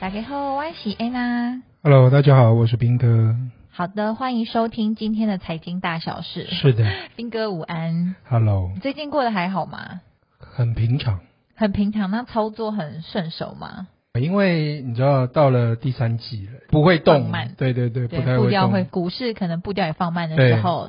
大家好，我是安娜。Hello，大家好，我是兵哥。好的，欢迎收听今天的财经大小事。是的，兵哥午安。Hello，最近过得还好吗？很平常，很平常。那操作很顺手吗？因为你知道，到了第三季了，不会动，放慢。对对对，对不太会动。步调会，股市可能步调也放慢的时候，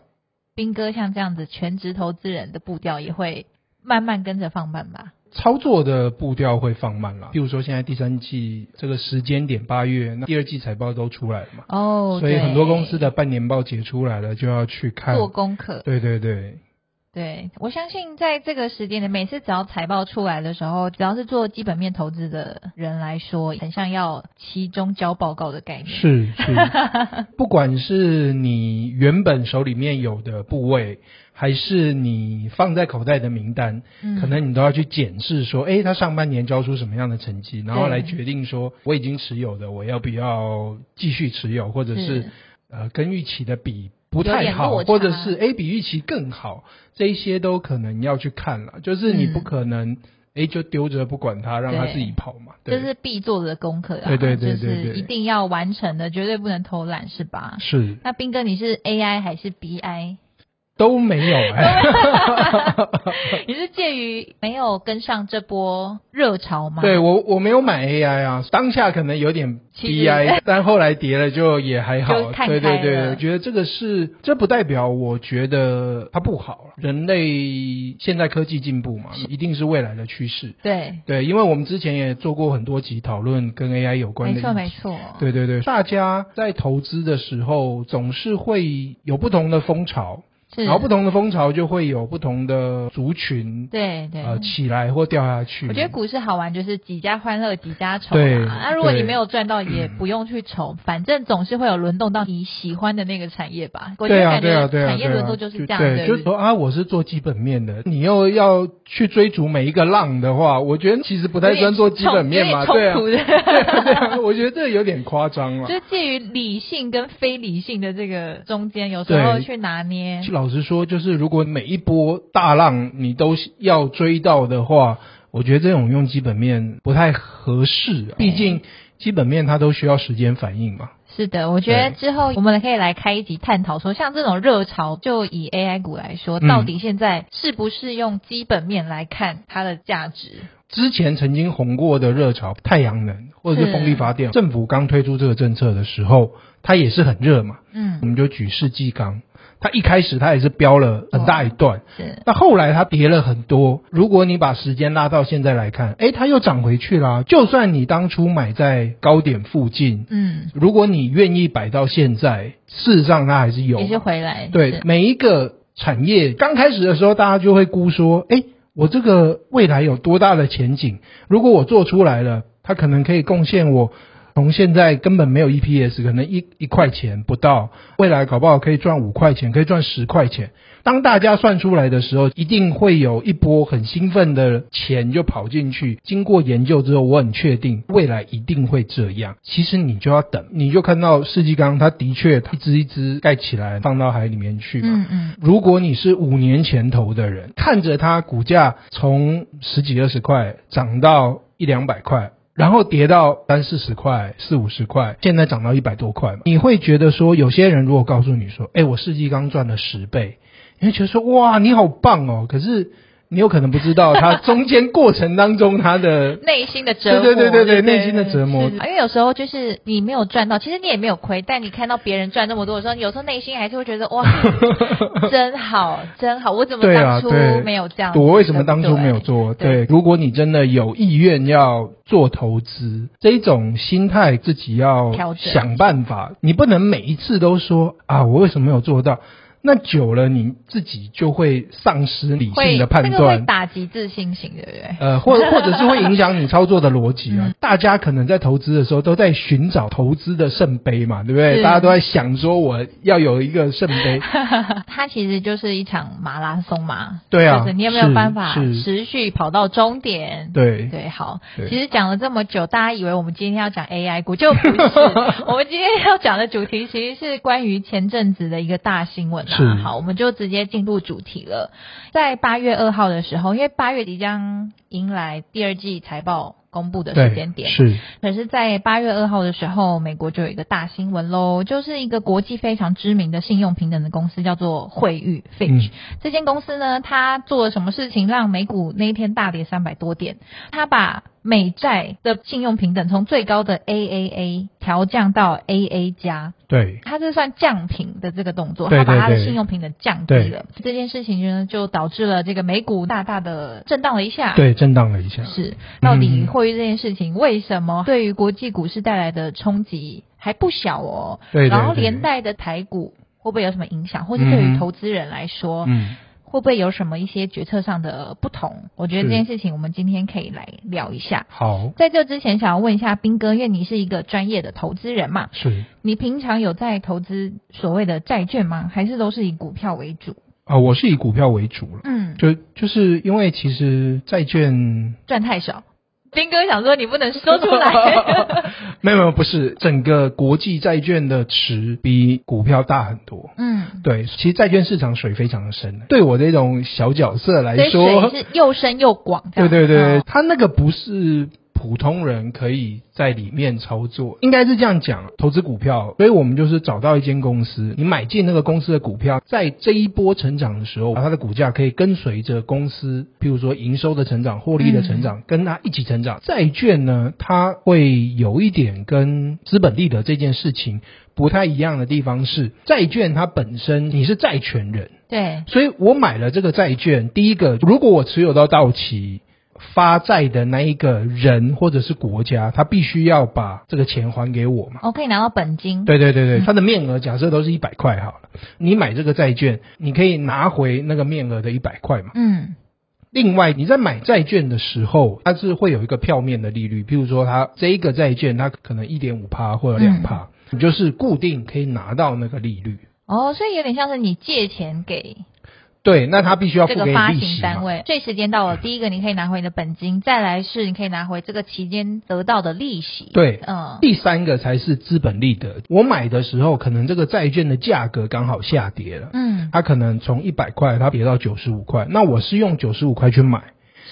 兵哥像这样子全职投资人的步调也会慢慢跟着放慢吧。操作的步调会放慢了，比如说现在第三季这个时间点八月，那第二季财报都出来了嘛，哦，所以很多公司的半年报结出来了，就要去看。做功课。对对对，对，我相信在这个时间点，每次只要财报出来的时候，只要是做基本面投资的人来说，很像要期中交报告的概念。是 是，不管是你原本手里面有的部位。还是你放在口袋的名单，嗯、可能你都要去检视说，哎，他上半年交出什么样的成绩，然后来决定说，我已经持有的，我要不要继续持有，或者是，是呃跟预期的比不太好，或者是 A 比预期更好，这一些都可能要去看了。就是你不可能哎、嗯、就丢着不管它，让它自己跑嘛。这是必做的功课啊，对对对对，对，就是一定要完成的，绝对不能偷懒，是吧？是。那斌哥，你是 AI 还是 BI？都没有 哎，你是介于没有跟上这波热潮吗？对，我我没有买 AI 啊，当下可能有点 BI，但后来跌了就也还好。对对对，我觉得这个是，这不代表我觉得它不好。人类现在科技进步嘛，一定是未来的趋势。对对，因为我们之前也做过很多集讨论跟 AI 有关的。没错没错。对对对，大家在投资的时候总是会有不同的风潮。然后不同的风潮就会有不同的族群，对对，呃，起来或掉下去。我觉得股市好玩，就是几家欢乐几家愁。对，那、啊、如果你没有赚到，也不用去愁，反正总是会有轮动到你喜欢的那个产业吧。对啊，对啊，对啊，产业轮动就是这样。对，就是说啊，我是做基本面的，你又要去追逐每一个浪的话，我觉得其实不太专做基本面嘛，对啊，对啊，对啊，我觉得这有点夸张了。就介于理性跟非理性的这个中间，有时候去拿捏。老实说，就是如果每一波大浪你都要追到的话，我觉得这种用基本面不太合适啊。毕竟基本面它都需要时间反应嘛。是的，我觉得之后我们可以来开一集探讨说，像这种热潮，就以 AI 股来说，到底现在是不是用基本面来看它的价值？之前曾经红过的热潮，太阳能或者是风力发电，政府刚推出这个政策的时候，它也是很热嘛。嗯，我们就举世纪钢。它一开始它也是飙了很大一段，是。那后来它跌了很多。如果你把时间拉到现在来看，哎，它又涨回去啦。就算你当初买在高点附近，嗯，如果你愿意摆到现在，事实上它还是有，也是回来。对，每一个产业刚开始的时候，大家就会估说，哎，我这个未来有多大的前景？如果我做出来了，它可能可以贡献我。从现在根本没有 EPS，可能一一块钱不到，未来搞不好可以赚五块钱，可以赚十块钱。当大家算出来的时候，一定会有一波很兴奋的钱就跑进去。经过研究之后，我很确定未来一定会这样。其实你就要等，你就看到世纪钢，它的确一只一只盖起来放到海里面去嘛。嗯嗯。如果你是五年前投的人，看着它股价从十几二十块涨到一两百块。然后跌到三四十块、四五十块，现在涨到一百多块，你会觉得说，有些人如果告诉你说，哎，我世纪刚赚了十倍，你会觉得说，哇，你好棒哦。可是。你有可能不知道，他中间过程当中他的 内心的折磨，对对对对对，内心的折磨。因为有时候就是你没有赚到，其实你也没有亏，但你看到别人赚那么多的时候，你有时候内心还是会觉得哇，真好，真好，我怎么当初没有这样？我为什么当初没有做？对，如果你真的有意愿要做投资，这一种心态自己要想办法，你不能每一次都说啊，我为什么没有做到？那久了，你自己就会丧失理性的判断，这个、会打击自信心，对不对？呃，或者 或者是会影响你操作的逻辑啊。嗯、大家可能在投资的时候都在寻找投资的圣杯嘛，对不对？大家都在想说我要有一个圣杯。它其实就是一场马拉松嘛，对啊，就是你有没有办法持续跑到终点？对对，好。其实讲了这么久，大家以为我们今天要讲 AI 股，就不是。我们今天要讲的主题其实是关于前阵子的一个大新闻。是好，我们就直接进入主题了。在八月二号的时候，因为八月即将迎来第二季财报公布的时间点。是。可是，在八月二号的时候，美国就有一个大新闻喽，就是一个国际非常知名的信用平等的公司，叫做惠誉 Fitch。这间公司呢，它做了什么事情让美股那一天大跌三百多点？它把美债的信用平等从最高的 AAA 调降到 AA 加，对，它这算降评的这个动作，它把它的信用平等降低了。这件事情呢，就导致了这个美股大大的震荡了一下，对，震荡了一下。是，到底惠誉这件事情为什么？对于国际股市带来的冲击还不小哦？对，然后连带的台股会不会有什么影响，或是对于投资人来说，嗯。嗯会不会有什么一些决策上的不同？我觉得这件事情我们今天可以来聊一下。好，在这之前想要问一下斌哥，因为你是一个专业的投资人嘛，是你平常有在投资所谓的债券吗？还是都是以股票为主？啊、呃，我是以股票为主了。嗯，就就是因为其实债券赚太少。彬哥想说，你不能说出来。没有没有，不是整个国际债券的池比股票大很多。嗯，对，其实债券市场水非常的深。对我这种小角色来说，水是又深又广。对对对，它那个不是。普通人可以在里面操作，应该是这样讲，投资股票，所以我们就是找到一间公司，你买进那个公司的股票，在这一波成长的时候，它的股价可以跟随着公司，譬如说营收的成长、获利的成长，跟它一起成长。债券呢，它会有一点跟资本利得这件事情不太一样的地方是，债券它本身你是债权人，对，所以我买了这个债券，第一个，如果我持有到到期。发债的那一个人或者是国家，他必须要把这个钱还给我嘛？我可以拿到本金。对对对对，他的面额假设都是一百块好了，你买这个债券，你可以拿回那个面额的一百块嘛？嗯。另外，你在买债券的时候，它是会有一个票面的利率，譬如说，它这一个债券它可能一点五趴或者两趴，你就是固定可以拿到那个利率。哦，所以有点像是你借钱给。对，那他必须要。这个发行单位，所以时间到了，第一个你可以拿回你的本金，再来是你可以拿回这个期间得到的利息。对，嗯，第三个才是资本利得。我买的时候，可能这个债券的价格刚好下跌了，嗯，它可能从一百块它跌到九十五块，那我是用九十五块去买。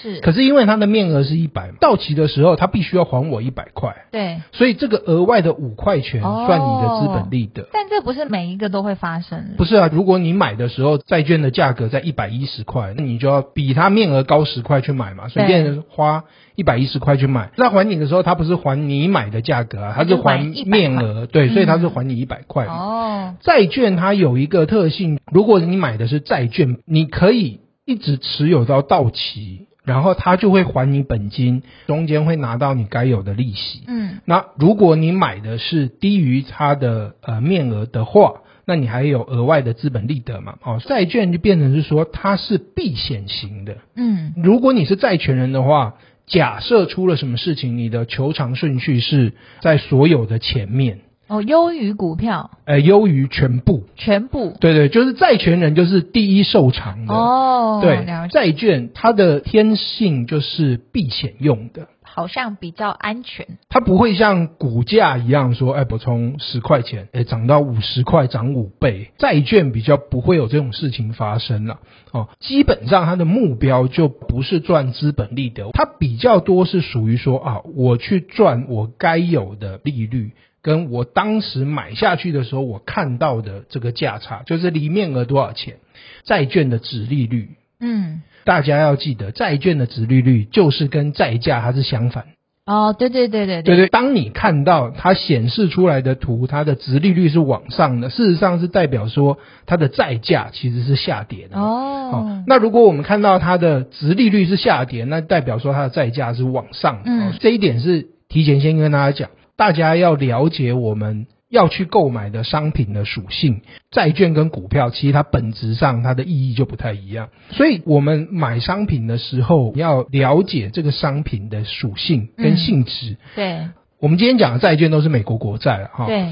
是，可是因为它的面额是一百，到期的时候它必须要还我一百块，对，所以这个额外的五块钱算你的资本利得。哦，但这不是每一个都会发生。不是啊，如果你买的时候债券的价格在一百一十块，那你就要比它面额高十块去买嘛，随便花一百一十块去买。那还你的时候，它不是还你买的价格啊，它是还面额，对，所以它是还你一百块。哦，债券它有一个特性，如果你买的是债券，你可以一直持有到到期。然后他就会还你本金，中间会拿到你该有的利息。嗯，那如果你买的是低于它的呃面额的话，那你还有额外的资本利得嘛？哦，债券就变成是说它是避险型的。嗯，如果你是债权人的话，假设出了什么事情，你的求偿顺序是在所有的前面。哦，优于股票，呃，优于全部，全部，对对，就是债权人就是第一受偿的哦。对，债券它的天性就是避险用的，好像比较安全。它不会像股价一样说，哎，我从十块钱，哎，涨到五十块，涨五倍。债券比较不会有这种事情发生了。哦，基本上它的目标就不是赚资本利得，它比较多是属于说啊，我去赚我该有的利率。跟我当时买下去的时候，我看到的这个价差，就是里面额多少钱，债券的殖利率。嗯，大家要记得，债券的殖利率就是跟债价它是相反。哦，对对对对对，对对。当你看到它显示出来的图，它的殖利率是往上的，事实上是代表说它的债价其实是下跌的。哦，哦，那如果我们看到它的殖利率是下跌，那代表说它的债价是往上的。嗯，哦，这一点是提前先跟大家讲。大家要了解我们要去购买的商品的属性，债券跟股票其实它本质上它的意义就不太一样，所以我们买商品的时候要了解这个商品的属性跟性质。嗯、对，我们今天讲的债券都是美国国债了哈。对。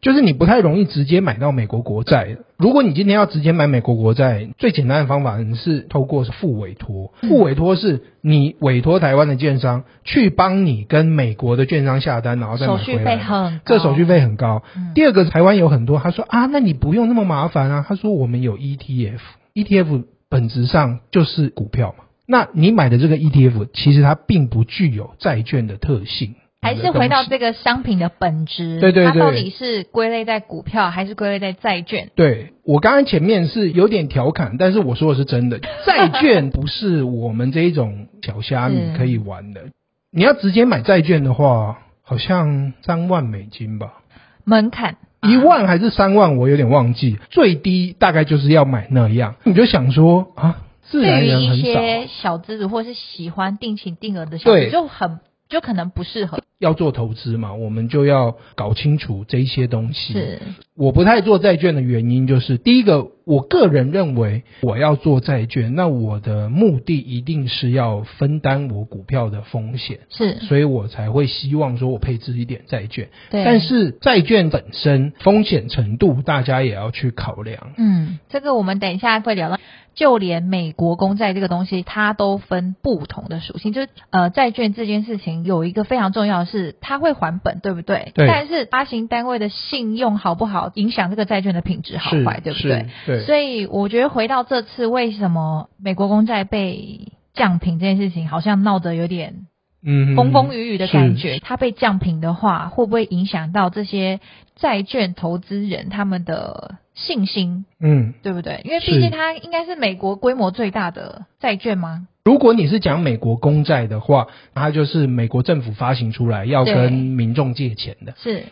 就是你不太容易直接买到美国国债。如果你今天要直接买美国国债，最简单的方法是透过付委托。付委托是你委托台湾的券商去帮你跟美国的券商下单，然后再买回来。手续费很高。这手续费很高。第二个，台湾有很多，他说啊，那你不用那么麻烦啊。他说我们有 ETF，ETF 本质上就是股票嘛。那你买的这个 ETF 其实它并不具有债券的特性。还是回到这个商品的本质，对对对，它到底是归类在股票还是归类在债券？对，我刚刚前面是有点调侃，但是我说的是真的，债券不是我们这一种小虾米可以玩的。你要直接买债券的话，好像三万美金吧，门槛一万还是三万，我有点忘记，最低大概就是要买那样。你就想说啊，自然人很少，对于一些小资主或是喜欢定期定额的小资就很。就可能不适合。要做投资嘛，我们就要搞清楚这一些东西。是，我不太做债券的原因就是，第一个，我个人认为我要做债券，那我的目的一定是要分担我股票的风险。是，所以我才会希望说我配置一点债券。对，但是债券本身风险程度，大家也要去考量。嗯，这个我们等一下会聊到。就连美国公债这个东西，它都分不同的属性。就是呃，债券这件事情有一个非常重要的是，它会还本，对不对？对。但是发行单位的信用好不好，影响这个债券的品质好坏，对不对？对。所以我觉得回到这次，为什么美国公债被降评这件事情，好像闹得有点嗯风风雨雨的感觉。它被降评的话，会不会影响到这些债券投资人他们的？信心，嗯，对不对？因为毕竟它应该是美国规模最大的债券吗？如果你是讲美国公债的话，它就是美国政府发行出来要跟民众借钱的，是，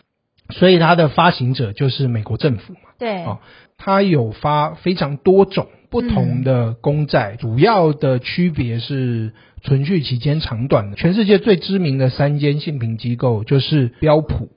所以它的发行者就是美国政府嘛。对，哦，它有发非常多种不同的公债，嗯，主要的区别是存续期间长短的。全世界最知名的三间信评机构就是标普，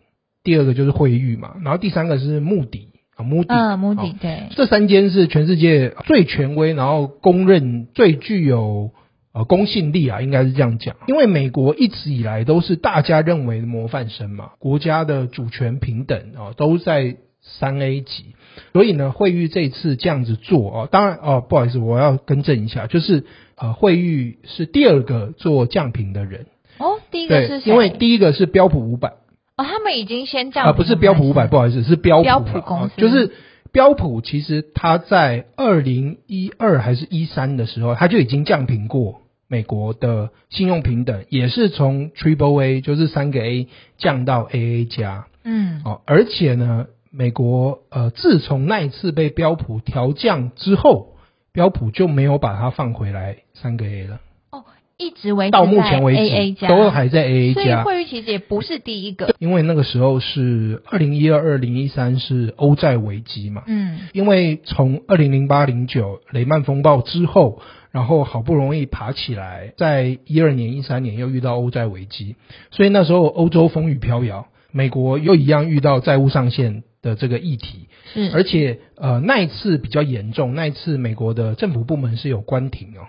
第二个就是惠誉嘛，然后第三个是穆迪啊。穆迪，啊，穆迪，对，这三间是全世界最权威，然后公认最具有呃公信力啊，应该是这样讲。因为美国一直以来都是大家认为的模范生嘛，国家的主权平等啊，都在三 A 级，所以呢，惠誉这次这样子做哦，当然哦，不好意思，我要更正一下，就是呃，惠誉是第二个做降评的人哦，第一个是谁？因为第一个是标普五百。哦，他们已经先降啊，不是标普五百，不好意思，是标普标普公司，就是标普。其实它在二零一二还是一三的时候，它就已经降评过美国的信用平等，也是从 Triple A，就是三个 A 降到 AA 加。嗯，哦，而且呢，美国呃，自从那一次被标普调降之后，标普就没有把它放回来三个 A 了。哦一直维持到目前为止都还在 AA 加，所以惠誉其实也不是第一个，因为那个时候是二零一二、二零一三是欧债危机嘛，嗯，因为从二零零八、零九雷曼风暴之后，然后好不容易爬起来，在一二年、一三年又遇到欧债危机，所以那时候欧洲风雨飘摇，美国又一样遇到债务上限的这个议题，是，而且呃那一次比较严重，那一次美国的政府部门是有关停哦。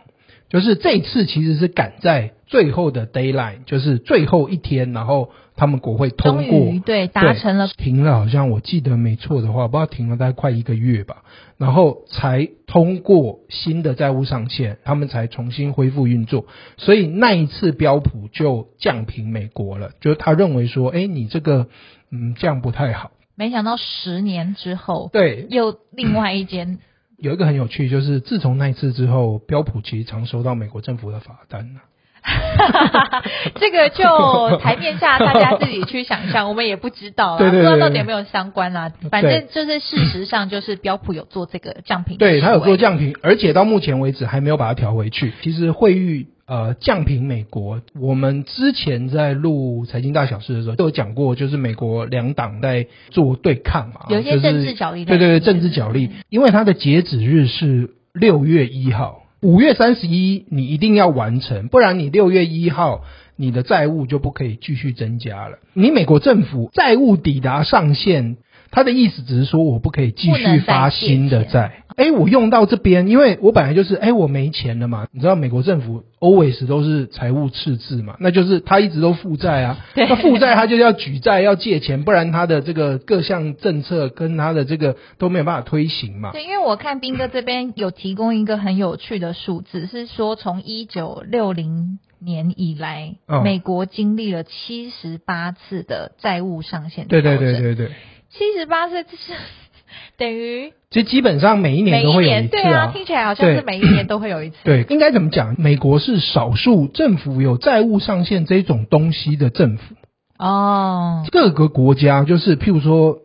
就是这一次其实是赶在最后的 deadline，就是最后一天，然后他们国会通过，对，达成了停了，好像我记得没错的话，不知道停了大概快一个月吧，然后才通过新的债务上限，他们才重新恢复运作。所以那一次标普就降评美国了，就是他认为说，哎，你这个嗯这样不太好。没想到十年之后，对，又另外一间。有一个很有趣，就是自从那一次之后，标普其实常收到美国政府的罚单呢。这个就台面下大家自己去想象，我们也不知道啊，不知道到底有没有相关啊。反正就是事实上，就是标普有做这个降频，对，他有做降频，而且到目前为止还没有把它调回去。其实惠誉。呃，降平美国，我们之前在录财经大小事的时候都有讲过，就是美国两党在做对抗嘛，有一些政治角力，对对对，政治角力，因为它的截止日是六月一号，五月三十一你一定要完成，不然你六月一号你的债务就不可以继续增加了，你美国政府债务抵达上限。他的意思只是说，我不可以继续发新的债。哎，我用到这边，因为我本来就是，哎，我没钱了嘛。你知道，美国政府 always 都是财务赤字嘛，那就是他一直都负债啊。那负债他就要举债，要借钱，不然他的这个各项政策跟他的这个都没有办法推行嘛。对，因为我看斌哥这边有提供一个很有趣的数字，是说从一九六零年以来，哦，美国经历了七十八次的债务上限。对对对对对。七十八岁，这是 等于其实基本上每一年都会有一次啊。对啊，听起来好像是每一年都会有一次。对，应该怎么讲？美国是少数政府有债务上限这种东西的政府。哦。各个国家就是譬如说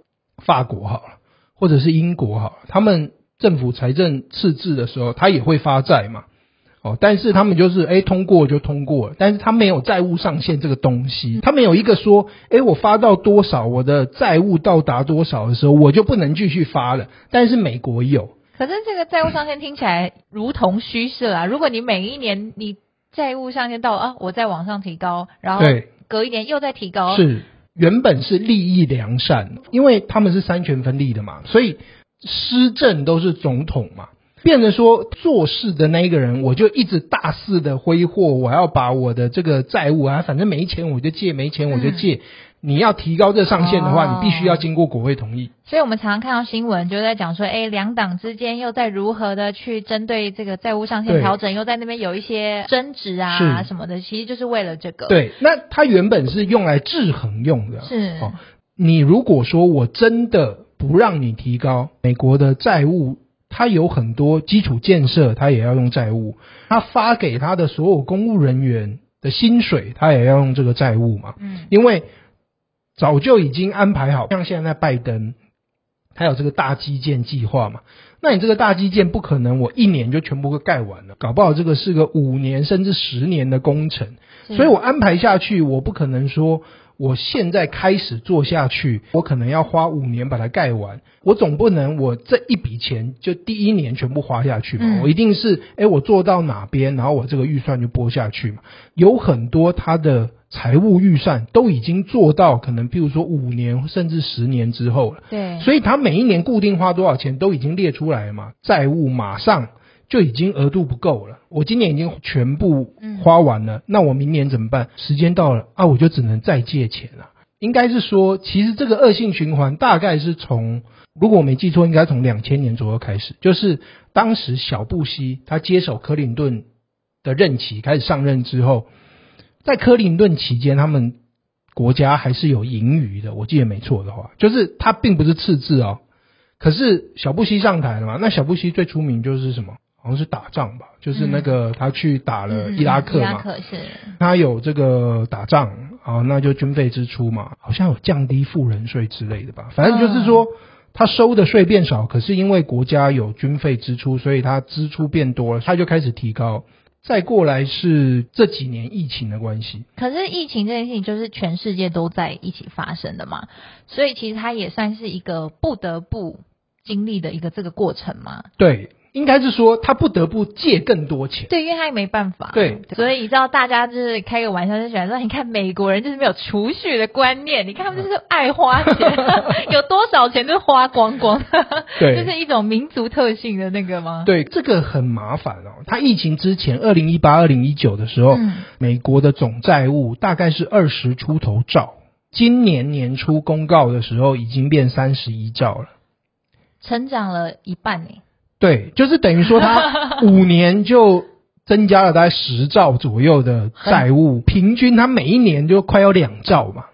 法国好了，或者是英国好了，他们政府财政赤字的时候，他也会发债嘛。哦，但是他们就是哎，通过就通过，但是他没有债务上限这个东西，他没有一个说，哎，我发到多少，我的债务到达多少的时候，我就不能继续发了。但是美国有，可是这个债务上限听起来如同虚设啊！如果你每一年你债务上限到啊，我再往上提高，然后隔一年又再提高，是原本是利益良善，因为他们是三权分立的嘛，所以施政都是总统嘛。变成说做事的那一个人，我就一直大肆的挥霍，我要把我的这个债务啊，反正没钱我就借，没钱我就借。嗯、你要提高这上限的话，哦、你必须要经过国会同意。所以我们常常看到新闻，就在讲说，哎，两党之间又在如何的去针对这个债务上限调整，又在那边有一些争执啊什么的，其实就是为了这个。对，那它原本是用来制衡用的。是哦，你如果说我真的不让你提高美国的债务。他有很多基础建设，他也要用债务；他发给他的所有公务人员的薪水，他也要用这个债务嘛。嗯，因为早就已经安排好，像现在拜登，他有这个大基建计划嘛。那你这个大基建不可能我一年就全部都盖完了，搞不好这个是个五年甚至十年的工程，所以我安排下去，我不可能说。我现在开始做下去，我可能要花五年把它盖完。我总不能我这一笔钱就第一年全部花下去嘛。嗯、我一定是，诶，我做到哪边，然后我这个预算就拨下去嘛。有很多他的财务预算都已经做到，可能譬如说五年甚至十年之后了。对，所以他每一年固定花多少钱都已经列出来了嘛。债务马上。就已经额度不够了，我今年已经全部花完了，嗯、那我明年怎么办？时间到了啊，我就只能再借钱了。应该是说，其实这个恶性循环大概是从，如果我没记错，应该从两千年左右开始，就是当时小布希他接手克林顿的任期开始上任之后，在克林顿期间，他们国家还是有盈余的，我记得没错的话，就是他并不是赤字哦。可是小布希上台了嘛，那小布希最出名就是什么？好像是打仗吧，就是那个他去打了伊拉克嘛，嗯、伊拉克是他有这个打仗啊，那就军费支出嘛，好像有降低富人税之类的吧，反正就是说他收的税变少，可是因为国家有军费支出，所以他支出变多了，他就开始提高。再过来是这几年疫情的关系，可是疫情这件事情就是全世界都在一起发生的嘛，所以其实他也算是一个不得不经历的一个这个过程嘛。对。应该是说他不得不借更多钱，对，因为他也没办法，对，所以你知道大家就是开个玩笑就喜欢说，你看美国人就是没有储蓄的观念，你看他们就是爱花钱，有多少钱就花光光，对，就是一种民族特性的那个吗？对，这个很麻烦哦。他疫情之前，二零一八、二零一九的时候，嗯、美国的总债务大概是二十出头兆，今年年初公告的时候已经变三十一兆了，成长了一半呢。对，就是等于说，他 五年就增加了大概十兆左右的债务，平均他每一年就快要两兆嘛。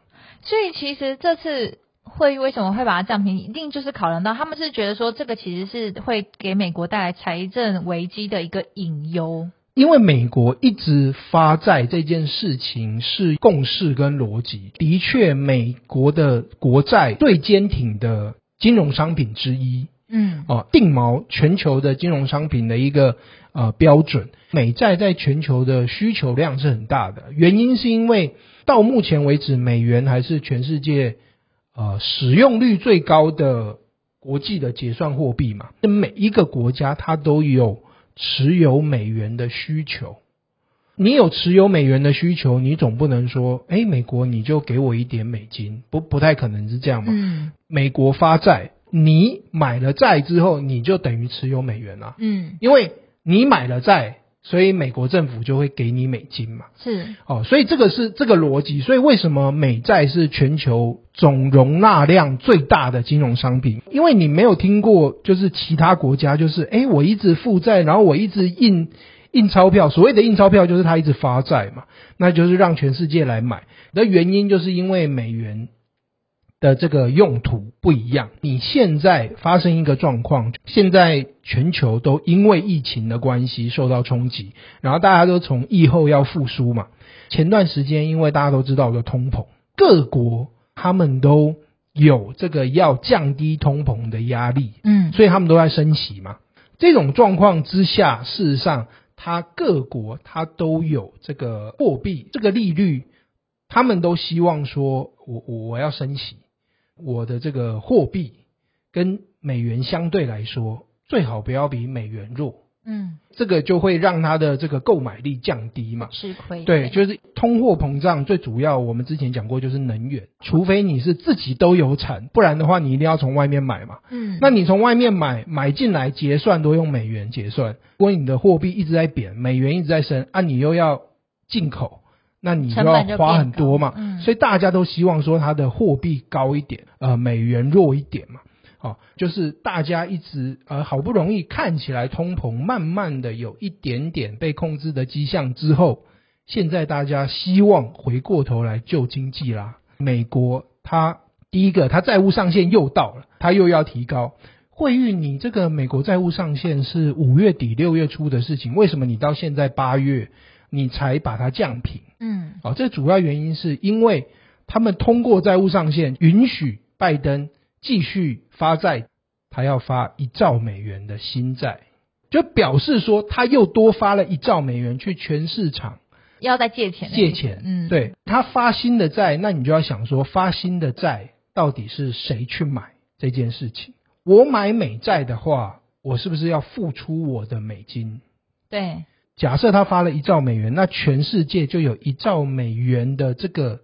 所以其实这次会议为什么会把它降平，一定就是考量到他们是觉得说，这个其实是会给美国带来财政危机的一个隐忧。因为美国一直发债这件事情是共识跟逻辑，的确，美国的国债最坚挺的金融商品之一。嗯，哦，定锚全球的金融商品的一个呃标准，美债在全球的需求量是很大的，原因是因为到目前为止，美元还是全世界呃使用率最高的国际的结算货币嘛，每一个国家它都有持有美元的需求，你有持有美元的需求，你总不能说，哎，美国你就给我一点美金，不不太可能是这样嘛，嗯，美国发债。你买了债之后，你就等于持有美元了。嗯，因为你买了债，所以美国政府就会给你美金嘛。是哦，所以这个是这个逻辑。所以为什么美债是全球总容纳量最大的金融商品？因为你没有听过，就是其他国家就是，诶，我一直负债，然后我一直印印钞票。所谓的印钞票就是它一直发债嘛，那就是让全世界来买。的原因就是因为美元。的这个用途不一样。你现在发生一个状况，现在全球都因为疫情的关系受到冲击，然后大家都从疫后要复苏嘛。前段时间因为大家都知道的通膨，各国他们都有这个要降低通膨的压力，嗯，所以他们都在升息嘛。这种状况之下，事实上，它各国它都有这个货币这个利率，他们都希望说我我我要升息，我的这个货币跟美元相对来说，最好不要比美元弱。嗯，这个就会让它的这个购买力降低嘛，吃亏。对，就是通货膨胀最主要，我们之前讲过就是能源，除非你是自己都有产，不然的话你一定要从外面买嘛。嗯，那你从外面买买进来结算都用美元结算，如果你的货币一直在贬，美元一直在升，啊，你又要进口，那你就要花很多嘛。嗯，所以大家都希望说它的货币高一点，呃，美元弱一点嘛。哦，就是大家一直呃好不容易看起来通膨慢慢的有一点点被控制的迹象之后，现在大家希望回过头来救经济啦。美国它第一个，它债务上限又到了，它又要提高。惠誉，你这个美国债务上限是五月底六月初的事情，为什么你到现在八月你才把它降平？嗯，哦，这主要原因是因为他们通过债务上限允许拜登。继续发债，他要发一兆美元的新债，就表示说他又多发了一兆美元去全市场，要再借钱，借钱，嗯，对，他发新的债，那你就要想说，发新的债到底是谁去买这件事情？我买美债的话，我是不是要付出我的美金？对，假设他发了一兆美元，那全世界就有一兆美元的这个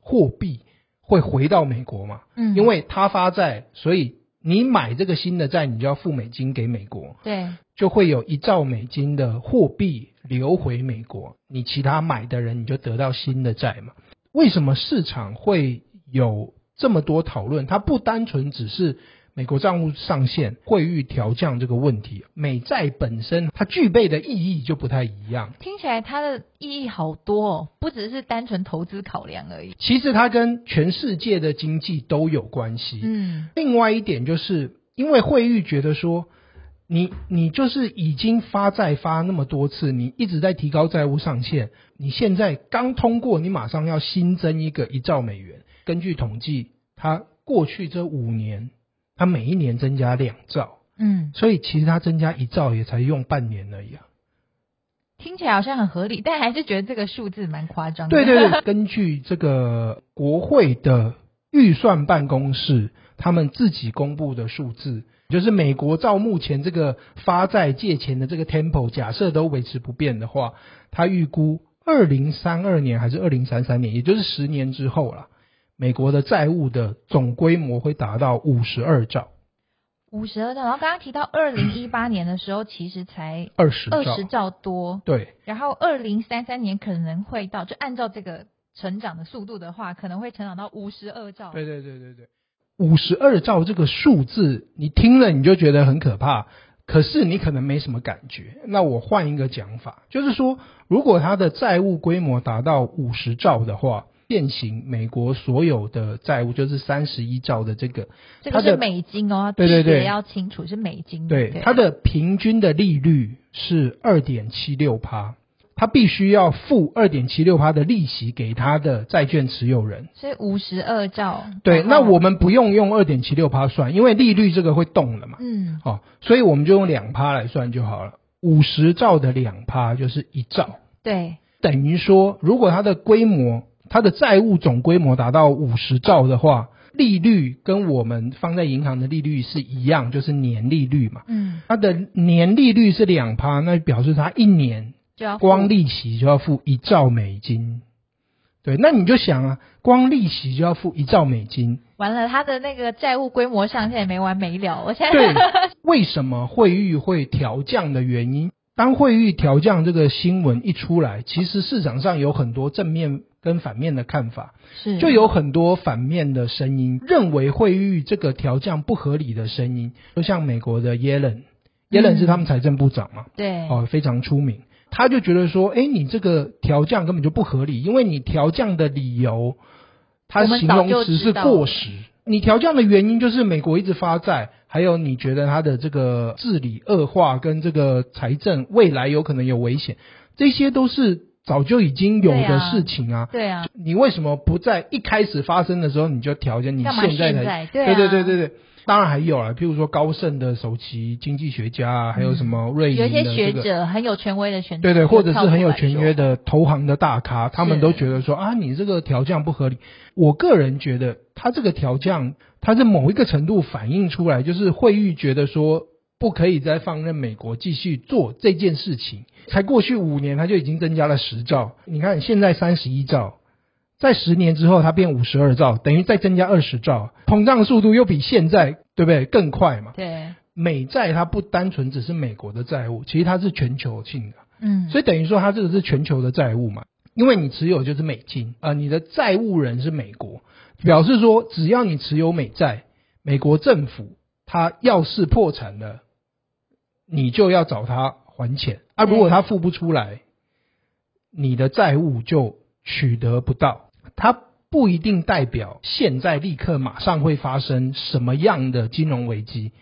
货币。会回到美国嘛？嗯，因为他发债，所以你买这个新的债，你就要付美金给美国。对，就会有一兆美金的货币流回美国，你其他买的人你就得到新的债嘛。为什么市场会有这么多讨论？它不单纯只是。美国账务上限、汇率调降这个问题，美债本身它具备的意义就不太一样。听起来它的意义好多哦，不只是单纯投资考量而已。其实它跟全世界的经济都有关系。嗯，另外一点就是因为汇率觉得说，你你就是已经发债发那么多次，你一直在提高债务上限，你现在刚通过，你马上要新增一个一兆美元。根据统计，它过去这五年。它每一年增加两兆，嗯，所以其实它增加一兆也才用半年而已啊。听起来好像很合理，但还是觉得这个数字蛮夸张的。对对对，根据这个国会的预算办公室他们自己公布的数字，就是美国照目前这个发债借钱的这个 tempo，假设都维持不变的话，他预估二零三二年还是二零三三年，也就是十年之后了。美国的债务的总规模会达到五十二兆，五十二兆。然后刚刚提到二零一八年的时候，其实才二十二十兆多，对。然后二零三三年可能会到，就按照这个成长的速度的话，可能会成长到五十二兆。对对对对对，五十二兆这个数字，你听了你就觉得很可怕，可是你可能没什么感觉。那我换一个讲法，就是说，如果它的债务规模达到五十兆的话。现行美国所有的债务就是三十一兆的这个，这个是美金哦，对对对，要清楚是美金。对，它的平均的利率是二点七六趴，它必须要付二点七六趴的利息给它的债券持有人。所以五十二兆。对，那我们不用用二点七六趴算，因为利率这个会动了嘛。嗯。哦，所以我们就用两趴来算就好了。五十兆的两趴就是一兆。对。等于说，如果它的规模。它的债务总规模达到五十兆的话，利率跟我们放在银行的利率是一样，就是年利率嘛。嗯，它的年利率是两趴，那表示它一年就要光利息就要付一兆美金。对，那你就想啊，光利息就要付一兆美金，完了，它的那个债务规模上限也没完没了。我现在对，为什么汇率会调降的原因？当汇率调降这个新闻一出来，其实市场上有很多正面。跟反面的看法。是，就有很多反面的声音，认为惠誉这个调降不合理的声音，就像美国的耶伦，耶伦是他们财政部长嘛，对，哦，非常出名，他就觉得说，哎，你这个调降根本就不合理，因为你调降的理由，他形容词是过时，你调降的原因就是美国一直发债，还有你觉得它的这个治理恶化跟这个财政未来有可能有危险，这些都是早就已经有的事情啊。对啊，你为什么不在一开始发生的时候你就调整？你现在才对、啊、对对对对对。当然还有啊，譬如说高盛的首席经济学家啊，还有什么瑞有一些学者很有权威的选择，对对，或者是很有权威的投行的大咖，他们都觉得说啊，你这个调降不合理。我个人觉得，他这个调降，它是某一个程度反映出来，就是惠誉觉得说不可以再放任美国继续做这件事情。才过去五年，它就已经增加了十兆，你看现在三十一兆。在十年之后，它变五十二兆，等于再增加二十兆，膨胀速度又比现在对不对更快嘛？对，美债它不单纯只是美国的债务，其实它是全球性的，嗯，所以等于说它这个是全球的债务嘛，因为你持有就是美金啊、呃，你的债务人是美国，表示说只要你持有美债，美国政府它要是破产了，你就要找他还钱啊，如果他付不出来，你的债务就取得不到。他不一定代表现在立刻马上会发生什么样的金融危机，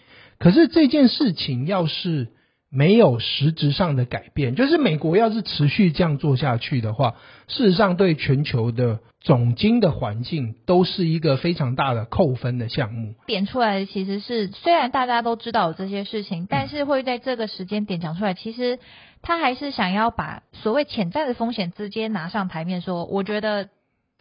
可是这件事情要是没有实质上的改变，就是美国要是持续这样做下去的话，事实上对全球的总经的环境都是一个非常大的扣分的项目。点出来的其实是，虽然大家都知道有这些事情，但是会在这个时间点讲出来，其实他还是想要把所谓潜在的风险直接拿上台面说，我觉得。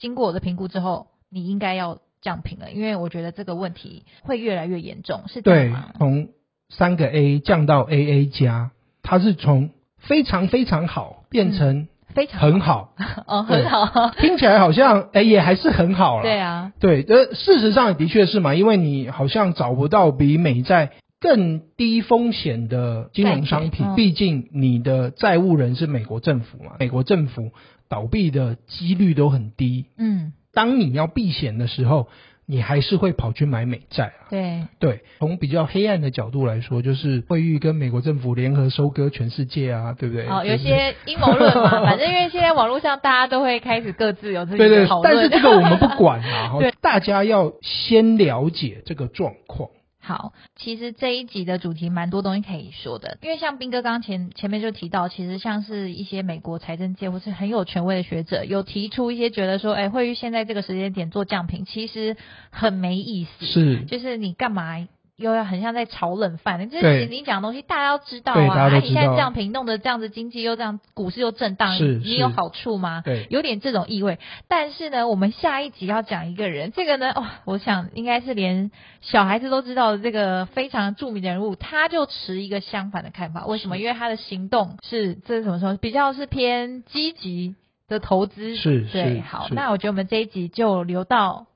经过我的评估之后，你应该要降评了，因为我觉得这个问题会越来越严重，是这样吗？对，从三个 A 降到 AA 加，它是从非常非常好变成非常很好，哦，很好，听起来好像哎也还是很好了。对啊，对，呃，事实上的确是嘛，因为你好像找不到比美债更低风险的金融商品，毕竟你的债务人是美国政府嘛，美国政府。倒闭的几率都很低。嗯，当你要避险的时候，你还是会跑去买美债啊。对对，从比较黑暗的角度来说，就是惠誉跟美国政府联合收割全世界啊，对不对？哦，有些阴谋论嘛，反正因为现在网络上大家都会开始各自有自己的讨论。对对，但是这个我们不管啊，对，大家要先了解这个状况。好，其实这一集的主题蛮多东西可以说的，因为像斌哥刚刚前前面就提到，其实像是一些美国财政界或是很有权威的学者，有提出一些觉得说，哎，会于现在这个时间点做降频，其实很没意思，是，就是你干嘛？又要很像在炒冷饭，就是你讲的东西大家都知道啊。道。你现在降平弄得这样子，经济又这样，股市又震荡，你有好处吗？对，有点这种意味。但是呢，我们下一集要讲一个人，这个呢，哦，我想应该是连小孩子都知道的这个非常著名的人物，他就持一个相反的看法。为什么？因为他的行动是这是怎么说？比较是偏积极的投资。是，对。好，那我觉得我们这一集就留到。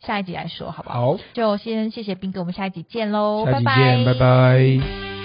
下一集来说，好不好？好，就先谢谢斌哥，我们下一集见喽，拜拜。拜拜。